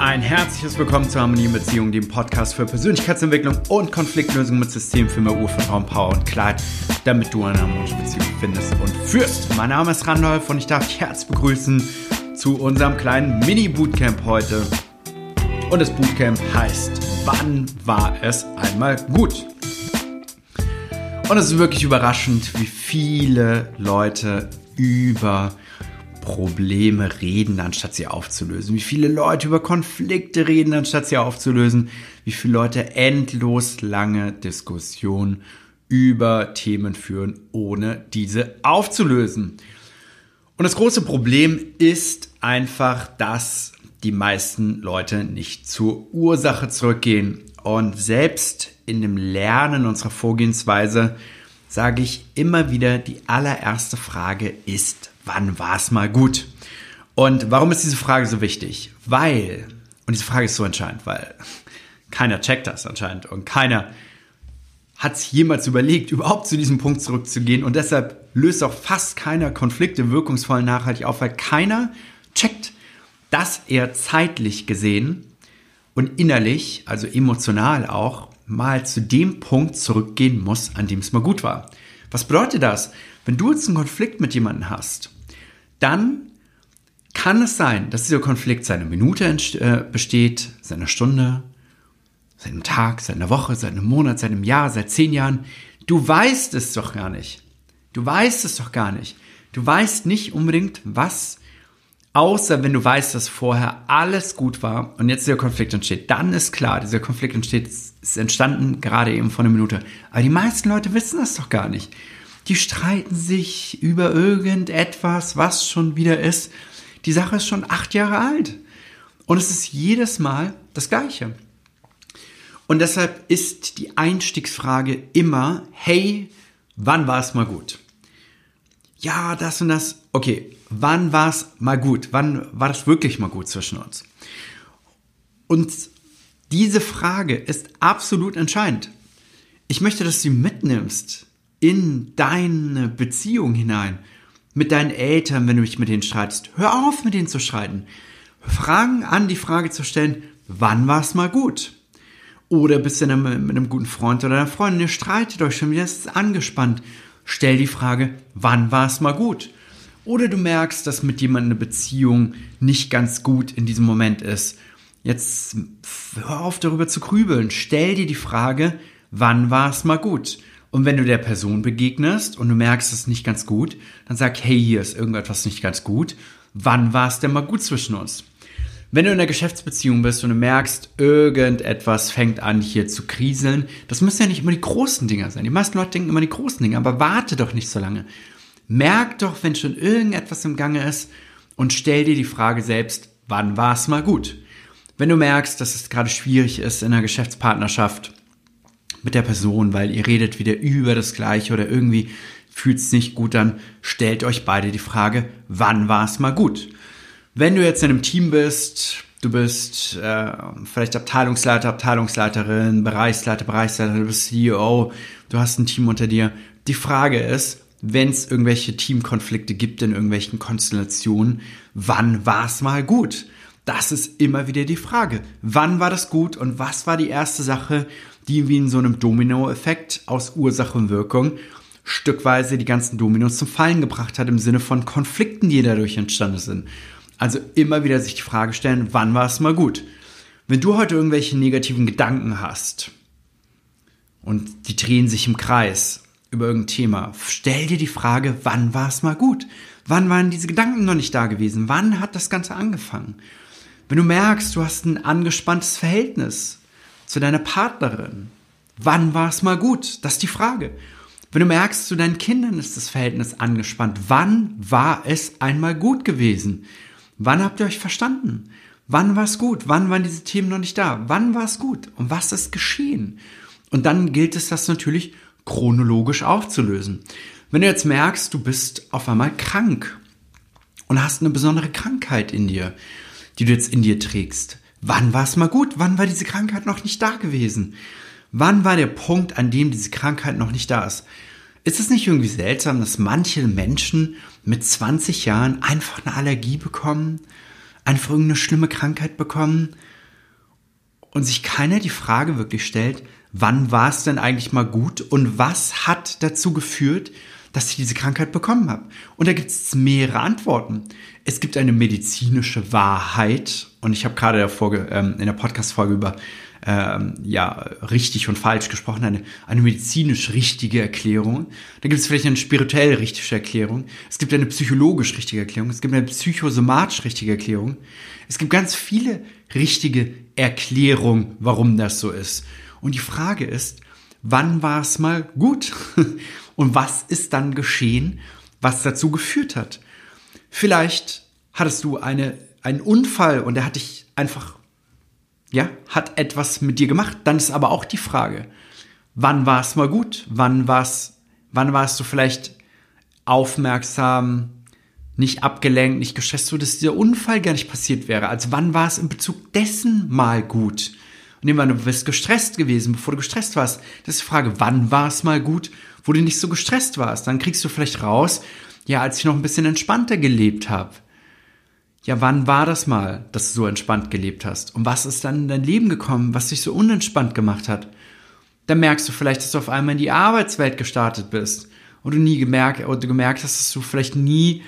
Ein herzliches Willkommen zur Harmonie in Beziehung, dem Podcast für Persönlichkeitsentwicklung und Konfliktlösung mit Systemen für mehr Urvertrauen, Power und Klarheit, damit du eine harmonische Beziehung findest und führst. Mein Name ist Randolph und ich darf dich herzlich begrüßen zu unserem kleinen Mini-Bootcamp heute. Und das Bootcamp heißt, wann war es einmal gut? Und es ist wirklich überraschend, wie viele Leute über Probleme reden, anstatt sie aufzulösen. Wie viele Leute über Konflikte reden, anstatt sie aufzulösen. Wie viele Leute endlos lange Diskussionen über Themen führen, ohne diese aufzulösen. Und das große Problem ist einfach, dass die meisten Leute nicht zur Ursache zurückgehen. Und selbst in dem Lernen unserer Vorgehensweise sage ich immer wieder, die allererste Frage ist, wann war es mal gut? Und warum ist diese Frage so wichtig? Weil, und diese Frage ist so entscheidend, weil keiner checkt das anscheinend und keiner hat sich jemals überlegt, überhaupt zu diesem Punkt zurückzugehen und deshalb löst auch fast keiner Konflikte wirkungsvoll nachhaltig auf, weil keiner checkt, dass er zeitlich gesehen und innerlich, also emotional auch, mal zu dem Punkt zurückgehen muss, an dem es mal gut war. Was bedeutet das? Wenn du jetzt einen Konflikt mit jemandem hast dann kann es sein, dass dieser Konflikt seine Minute äh, besteht, seine Stunde, seinem Tag, seiner Woche, seinem Monat, seinem Jahr, seit zehn Jahren. Du weißt es doch gar nicht. Du weißt es doch gar nicht. Du weißt nicht unbedingt, was, außer wenn du weißt, dass vorher alles gut war und jetzt dieser Konflikt entsteht. Dann ist klar, dieser Konflikt entsteht, ist entstanden gerade eben vor einer Minute. Aber die meisten Leute wissen das doch gar nicht die streiten sich über irgendetwas, was schon wieder ist. Die Sache ist schon acht Jahre alt. Und es ist jedes Mal das Gleiche. Und deshalb ist die Einstiegsfrage immer, hey, wann war es mal gut? Ja, das und das. Okay, wann war es mal gut? Wann war das wirklich mal gut zwischen uns? Und diese Frage ist absolut entscheidend. Ich möchte, dass du sie mitnimmst in deine Beziehung hinein. Mit deinen Eltern, wenn du dich mit denen streitest. Hör auf, mit denen zu streiten. Fragen an, die Frage zu stellen, wann war es mal gut? Oder bist du mit einem guten Freund oder einer Freundin, ihr streitet euch schon wieder, es ist angespannt. Stell die Frage, wann war es mal gut? Oder du merkst, dass mit jemandem eine Beziehung nicht ganz gut in diesem Moment ist. Jetzt hör auf darüber zu grübeln. Stell dir die Frage, wann war es mal gut? Und wenn du der Person begegnest und du merkst, es ist nicht ganz gut, dann sag, hey, hier ist irgendetwas nicht ganz gut. Wann war es denn mal gut zwischen uns? Wenn du in einer Geschäftsbeziehung bist und du merkst, irgendetwas fängt an hier zu kriseln, das müssen ja nicht immer die großen Dinger sein. Die meisten Leute denken immer die großen Dinge, aber warte doch nicht so lange. Merk doch, wenn schon irgendetwas im Gange ist und stell dir die Frage selbst, wann war es mal gut? Wenn du merkst, dass es gerade schwierig ist in einer Geschäftspartnerschaft, mit der Person, weil ihr redet wieder über das Gleiche oder irgendwie fühlt es nicht gut an, stellt euch beide die Frage, wann war es mal gut? Wenn du jetzt in einem Team bist, du bist äh, vielleicht Abteilungsleiter, Abteilungsleiterin, Bereichsleiter, Bereichsleiterin, du bist CEO, du hast ein Team unter dir. Die Frage ist, wenn es irgendwelche Teamkonflikte gibt in irgendwelchen Konstellationen, wann war es mal gut? Das ist immer wieder die Frage. Wann war das gut und was war die erste Sache, die wie in so einem Domino-Effekt aus Ursache und Wirkung stückweise die ganzen Dominos zum Fallen gebracht hat im Sinne von Konflikten, die dadurch entstanden sind. Also immer wieder sich die Frage stellen, wann war es mal gut? Wenn du heute irgendwelche negativen Gedanken hast und die drehen sich im Kreis über irgendein Thema, stell dir die Frage, wann war es mal gut? Wann waren diese Gedanken noch nicht da gewesen? Wann hat das Ganze angefangen? Wenn du merkst, du hast ein angespanntes Verhältnis zu deiner Partnerin, wann war es mal gut? Das ist die Frage. Wenn du merkst, zu deinen Kindern ist das Verhältnis angespannt, wann war es einmal gut gewesen? Wann habt ihr euch verstanden? Wann war es gut? Wann waren diese Themen noch nicht da? Wann war es gut? Und was ist geschehen? Und dann gilt es, das natürlich chronologisch aufzulösen. Wenn du jetzt merkst, du bist auf einmal krank und hast eine besondere Krankheit in dir, die du jetzt in dir trägst. Wann war es mal gut? Wann war diese Krankheit noch nicht da gewesen? Wann war der Punkt, an dem diese Krankheit noch nicht da ist? Ist es nicht irgendwie seltsam, dass manche Menschen mit 20 Jahren einfach eine Allergie bekommen? einfach irgendeine schlimme Krankheit bekommen und sich keiner die Frage wirklich stellt, wann war es denn eigentlich mal gut und was hat dazu geführt, dass ich diese Krankheit bekommen habe. Und da gibt es mehrere Antworten. Es gibt eine medizinische Wahrheit und ich habe gerade ähm, in der Podcast-Folge über ähm, ja, richtig und falsch gesprochen, eine, eine medizinisch richtige Erklärung. Da gibt es vielleicht eine spirituell richtige Erklärung. Es gibt eine psychologisch richtige Erklärung. Es gibt eine psychosomatisch richtige Erklärung. Es gibt ganz viele richtige Erklärungen, warum das so ist. Und die Frage ist, wann war es mal gut? Und was ist dann geschehen, was dazu geführt hat? Vielleicht hattest du eine, einen Unfall und der hat dich einfach ja, hat etwas mit dir gemacht. Dann ist aber auch die Frage, wann war es mal gut? Wann war's, wann warst du vielleicht aufmerksam, nicht abgelenkt, nicht gestresst, so dass dieser Unfall gar nicht passiert wäre? Also wann war es in Bezug dessen mal gut? Und an, du bist gestresst gewesen, bevor du gestresst warst. Das ist die Frage, wann war es mal gut, wo du nicht so gestresst warst? Dann kriegst du vielleicht raus, ja, als ich noch ein bisschen entspannter gelebt habe ja, wann war das mal, dass du so entspannt gelebt hast? Und was ist dann in dein Leben gekommen, was dich so unentspannt gemacht hat? Dann merkst du vielleicht, dass du auf einmal in die Arbeitswelt gestartet bist und du nie gemerkt, oder du gemerkt hast, dass du vielleicht nie,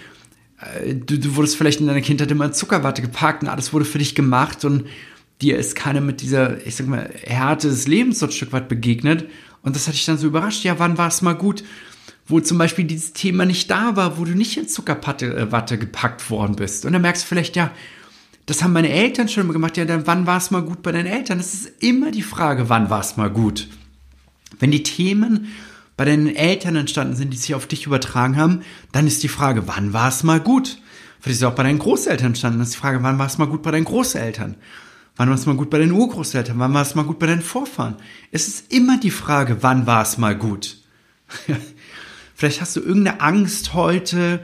äh, du, du wurdest vielleicht in deiner Kindheit immer in Zuckerwatte gepackt und alles wurde für dich gemacht und dir ist keiner mit dieser, ich sag mal, Härte des Lebens so ein Stück weit begegnet. Und das hat dich dann so überrascht. Ja, wann war es mal gut? wo zum Beispiel dieses Thema nicht da war, wo du nicht in Zuckerwatte äh, gepackt worden bist. Und dann merkst du vielleicht, ja, das haben meine Eltern schon immer gemacht. Ja, dann wann war es mal gut bei deinen Eltern? Das ist immer die Frage, wann war es mal gut? Wenn die Themen bei deinen Eltern entstanden sind, die sich auf dich übertragen haben, dann ist die Frage, wann war es mal gut? Vielleicht ist es auch bei deinen Großeltern entstanden. Dann ist die Frage, wann war es mal gut bei deinen Großeltern? Wann war es mal gut bei deinen Urgroßeltern? Wann war es mal gut bei deinen Vorfahren? Es ist immer die Frage, wann war es mal gut? Vielleicht hast du irgendeine Angst heute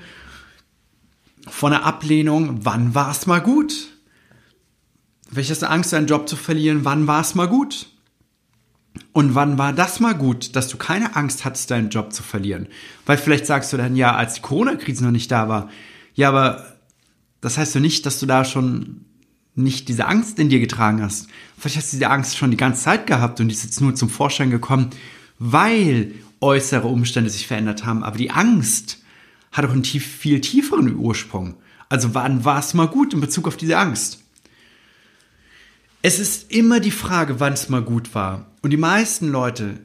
vor einer Ablehnung. Wann war es mal gut? Vielleicht hast du Angst, deinen Job zu verlieren. Wann war es mal gut? Und wann war das mal gut, dass du keine Angst hattest, deinen Job zu verlieren? Weil vielleicht sagst du dann, ja, als die Corona-Krise noch nicht da war. Ja, aber das heißt doch nicht, dass du da schon nicht diese Angst in dir getragen hast. Vielleicht hast du diese Angst schon die ganze Zeit gehabt und die ist jetzt nur zum Vorschein gekommen, weil äußere Umstände sich verändert haben, aber die Angst hat auch einen tief, viel tieferen Ursprung. Also wann war es mal gut in Bezug auf diese Angst? Es ist immer die Frage, wann es mal gut war. Und die meisten Leute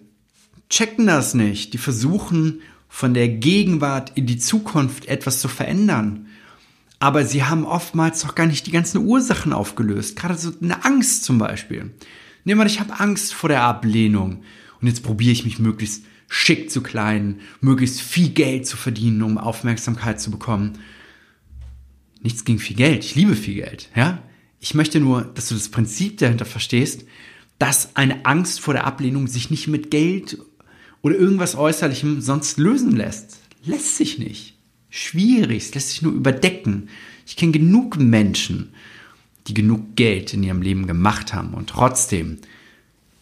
checken das nicht. Die versuchen von der Gegenwart in die Zukunft etwas zu verändern. Aber sie haben oftmals noch gar nicht die ganzen Ursachen aufgelöst. Gerade so eine Angst zum Beispiel. Nehmen wir, ich habe Angst vor der Ablehnung. Und jetzt probiere ich mich möglichst schick zu kleiden, möglichst viel Geld zu verdienen, um Aufmerksamkeit zu bekommen. Nichts gegen viel Geld. Ich liebe viel Geld, ja. Ich möchte nur, dass du das Prinzip dahinter verstehst, dass eine Angst vor der Ablehnung sich nicht mit Geld oder irgendwas Äußerlichem sonst lösen lässt. Lässt sich nicht. Schwierig, es lässt sich nur überdecken. Ich kenne genug Menschen, die genug Geld in ihrem Leben gemacht haben und trotzdem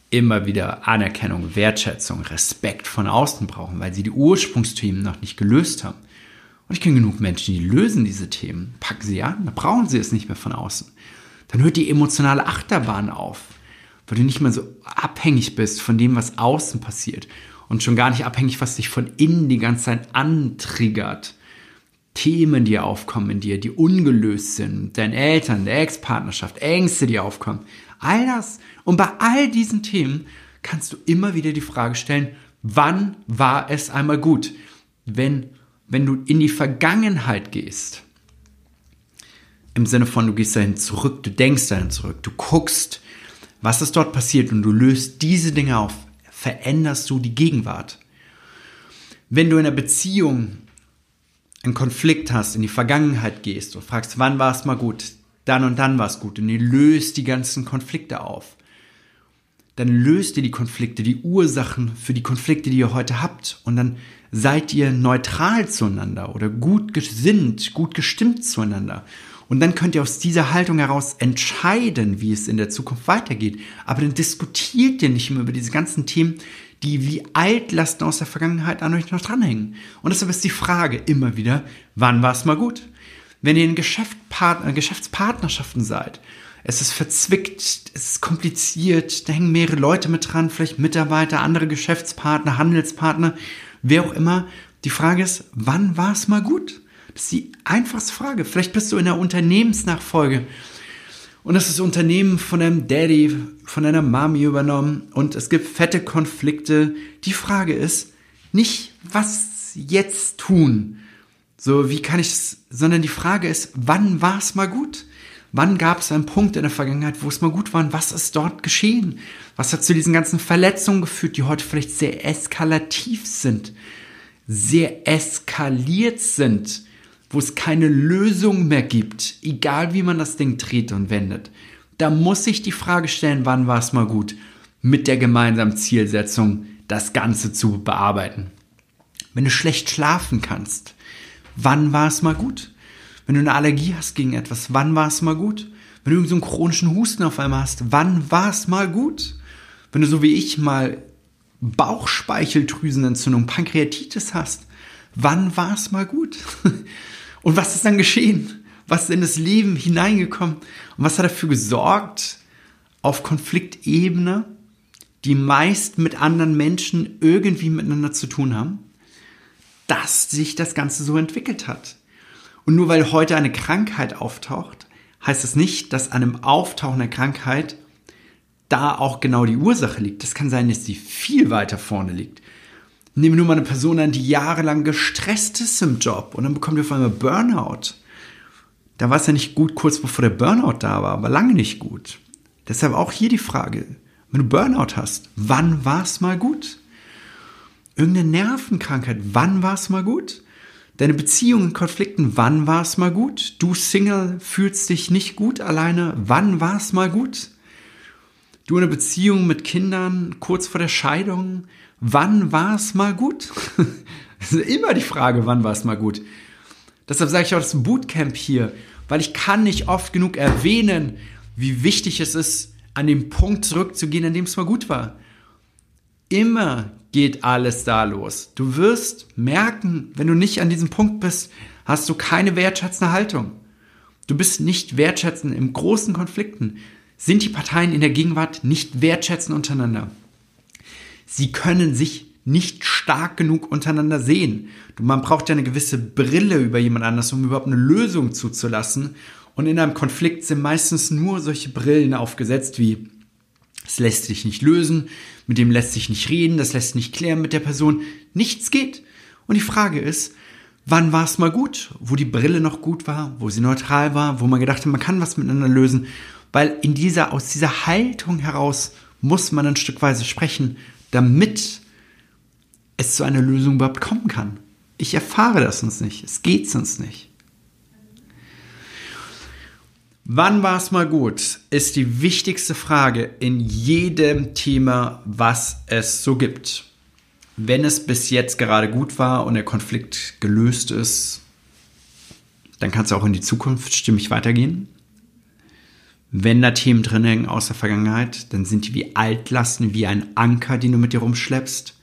immer wieder Anerkennung, Wertschätzung, Respekt von außen brauchen, weil sie die Ursprungsthemen noch nicht gelöst haben. Und ich kenne genug Menschen, die lösen diese Themen, packen sie an, dann brauchen sie es nicht mehr von außen. Dann hört die emotionale Achterbahn auf, weil du nicht mehr so abhängig bist von dem, was außen passiert und schon gar nicht abhängig, was dich von innen die ganze Zeit antriggert. Themen, die aufkommen in dir, die ungelöst sind, deinen Eltern, der Ex-Partnerschaft, Ängste, die aufkommen. All das. Und bei all diesen Themen kannst du immer wieder die Frage stellen, wann war es einmal gut? Wenn, wenn du in die Vergangenheit gehst, im Sinne von, du gehst dahin zurück, du denkst dahin zurück, du guckst, was ist dort passiert und du löst diese Dinge auf, veränderst du die Gegenwart. Wenn du in einer Beziehung einen Konflikt hast, in die Vergangenheit gehst und fragst, wann war es mal gut, dann und dann war es gut und ihr löst die ganzen Konflikte auf. Dann löst ihr die Konflikte, die Ursachen für die Konflikte, die ihr heute habt und dann seid ihr neutral zueinander oder gut gesinnt, gut gestimmt zueinander. Und dann könnt ihr aus dieser Haltung heraus entscheiden, wie es in der Zukunft weitergeht. Aber dann diskutiert ihr nicht mehr über diese ganzen Themen, die wie Altlasten aus der Vergangenheit an euch noch dranhängen. Und deshalb ist die Frage immer wieder, wann war es mal gut? wenn ihr in Geschäftspartner, Geschäftspartnerschaften seid. Es ist verzwickt, es ist kompliziert, da hängen mehrere Leute mit dran, vielleicht Mitarbeiter, andere Geschäftspartner, Handelspartner, wer auch immer. Die Frage ist, wann war es mal gut? Ist die einfachste Frage. Vielleicht bist du in der Unternehmensnachfolge und das ist das Unternehmen von einem Daddy, von einer Mami übernommen und es gibt fette Konflikte. Die Frage ist nicht, was jetzt tun, so wie kann ich es, sondern die Frage ist, wann war es mal gut? Wann gab es einen Punkt in der Vergangenheit, wo es mal gut war? Und was ist dort geschehen? Was hat zu diesen ganzen Verletzungen geführt, die heute vielleicht sehr eskalativ sind, sehr eskaliert sind? Wo es keine Lösung mehr gibt, egal wie man das Ding dreht und wendet, da muss sich die Frage stellen, wann war es mal gut, mit der gemeinsamen Zielsetzung das Ganze zu bearbeiten. Wenn du schlecht schlafen kannst, wann war es mal gut? Wenn du eine Allergie hast gegen etwas, wann war es mal gut? Wenn du so einen chronischen Husten auf einmal hast, wann war es mal gut? Wenn du so wie ich mal Bauchspeicheldrüsenentzündung, Pankreatitis hast, wann war es mal gut? Und was ist dann geschehen? Was ist in das Leben hineingekommen? Und was hat dafür gesorgt, auf Konfliktebene, die meist mit anderen Menschen irgendwie miteinander zu tun haben, dass sich das Ganze so entwickelt hat. Und nur weil heute eine Krankheit auftaucht, heißt das nicht, dass an einem Auftauchen der Krankheit da auch genau die Ursache liegt. Das kann sein, dass sie viel weiter vorne liegt. Nehmen wir nur mal eine Person an, die jahrelang gestresst ist im Job und dann bekommt ihr auf einmal Burnout. Da war es ja nicht gut kurz bevor der Burnout da war, aber lange nicht gut. Deshalb auch hier die Frage, wenn du Burnout hast, wann war es mal gut? Irgendeine Nervenkrankheit, wann war es mal gut? Deine Beziehungen Konflikten, wann war es mal gut? Du Single fühlst dich nicht gut alleine, wann war es mal gut? Du in einer Beziehung mit Kindern kurz vor der Scheidung, wann war es mal gut? das ist immer die Frage, wann war es mal gut? Deshalb sage ich auch das Bootcamp hier, weil ich kann nicht oft genug erwähnen, wie wichtig es ist, an den Punkt zurückzugehen, an dem es mal gut war. Immer geht alles da los. Du wirst merken, wenn du nicht an diesem Punkt bist, hast du keine wertschätzende Haltung. Du bist nicht wertschätzend im großen Konflikten. Sind die Parteien in der Gegenwart nicht wertschätzend untereinander? sie können sich nicht stark genug untereinander sehen. Man braucht ja eine gewisse Brille über jemand anders, um überhaupt eine Lösung zuzulassen. Und in einem Konflikt sind meistens nur solche Brillen aufgesetzt wie es lässt sich nicht lösen, mit dem lässt sich nicht reden, das lässt nicht klären mit der Person. Nichts geht. Und die Frage ist, wann war es mal gut, wo die Brille noch gut war, wo sie neutral war, wo man gedacht hat, man kann was miteinander lösen. Weil in dieser, aus dieser Haltung heraus muss man ein Stückweise sprechen, damit es zu einer Lösung überhaupt kommen kann. Ich erfahre das sonst nicht. Es geht sonst nicht. Wann war es mal gut, ist die wichtigste Frage in jedem Thema, was es so gibt. Wenn es bis jetzt gerade gut war und der Konflikt gelöst ist, dann kann es auch in die Zukunft stimmig weitergehen. Wenn da Themen drin hängen aus der Vergangenheit, dann sind die wie Altlasten, wie ein Anker, den du mit dir rumschleppst.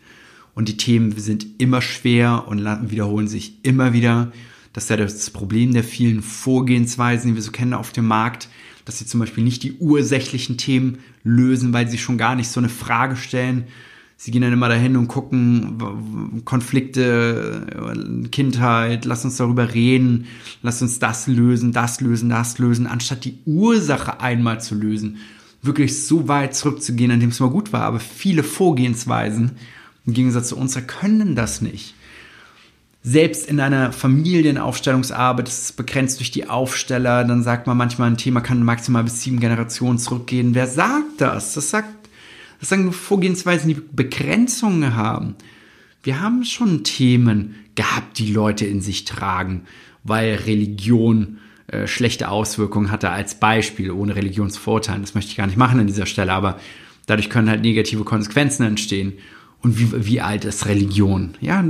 Und die Themen sind immer schwer und wiederholen sich immer wieder. Das ist ja das Problem der vielen Vorgehensweisen, die wir so kennen auf dem Markt, dass sie zum Beispiel nicht die ursächlichen Themen lösen, weil sie schon gar nicht so eine Frage stellen, sie gehen dann immer dahin und gucken Konflikte, Kindheit, lass uns darüber reden, lass uns das lösen, das lösen, das lösen, anstatt die Ursache einmal zu lösen, wirklich so weit zurückzugehen, an dem es mal gut war. Aber viele Vorgehensweisen, im Gegensatz zu unserer, können das nicht. Selbst in einer Familienaufstellungsarbeit ist es begrenzt durch die Aufsteller. Dann sagt man manchmal, ein Thema kann maximal bis sieben Generationen zurückgehen. Wer sagt das? Das sagt das sagen Vorgehensweisen, die Begrenzungen haben. Wir haben schon Themen gehabt, die Leute in sich tragen, weil Religion äh, schlechte Auswirkungen hatte als Beispiel, ohne Religionsvorteile. Das möchte ich gar nicht machen an dieser Stelle, aber dadurch können halt negative Konsequenzen entstehen. Und wie, wie alt ist Religion? Ja,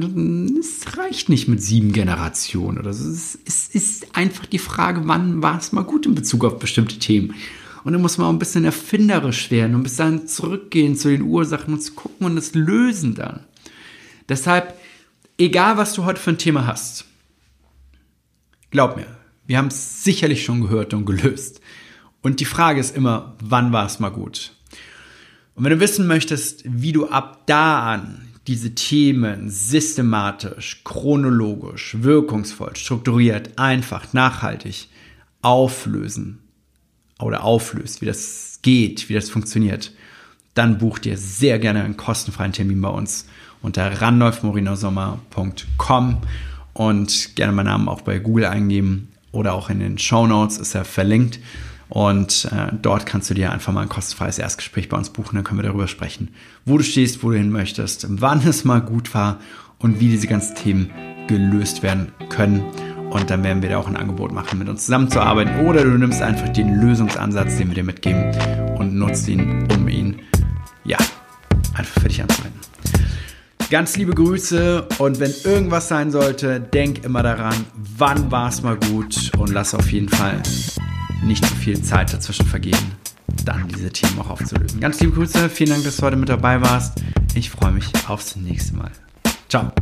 es reicht nicht mit sieben Generationen oder so. Es ist einfach die Frage, wann war es mal gut in Bezug auf bestimmte Themen. Und dann muss man auch ein bisschen erfinderisch werden und bis dahin zurückgehen zu den Ursachen und zu gucken und es lösen dann. Deshalb, egal was du heute für ein Thema hast, glaub mir, Wir haben es sicherlich schon gehört und gelöst. Und die Frage ist immer, wann war es mal gut? Und wenn du wissen möchtest, wie du ab da an diese Themen systematisch, chronologisch, wirkungsvoll, strukturiert, einfach, nachhaltig auflösen oder auflöst, wie das geht, wie das funktioniert, dann buch dir sehr gerne einen kostenfreien Termin bei uns unter randolfmorinosommer.com und gerne meinen Namen auch bei Google eingeben oder auch in den Show Notes ist er verlinkt. Und äh, dort kannst du dir einfach mal ein kostenfreies Erstgespräch bei uns buchen. Dann können wir darüber sprechen, wo du stehst, wo du hin möchtest, wann es mal gut war und wie diese ganzen Themen gelöst werden können. Und dann werden wir dir auch ein Angebot machen, mit uns zusammenzuarbeiten. Oder du nimmst einfach den Lösungsansatz, den wir dir mitgeben und nutzt ihn, um ihn, ja, einfach für dich anzuwenden. Ganz liebe Grüße und wenn irgendwas sein sollte, denk immer daran, wann war es mal gut und lass auf jeden Fall nicht zu viel Zeit dazwischen vergehen, dann diese Themen auch aufzulösen. Ganz liebe Grüße, vielen Dank, dass du heute mit dabei warst. Ich freue mich aufs nächste Mal. Ciao.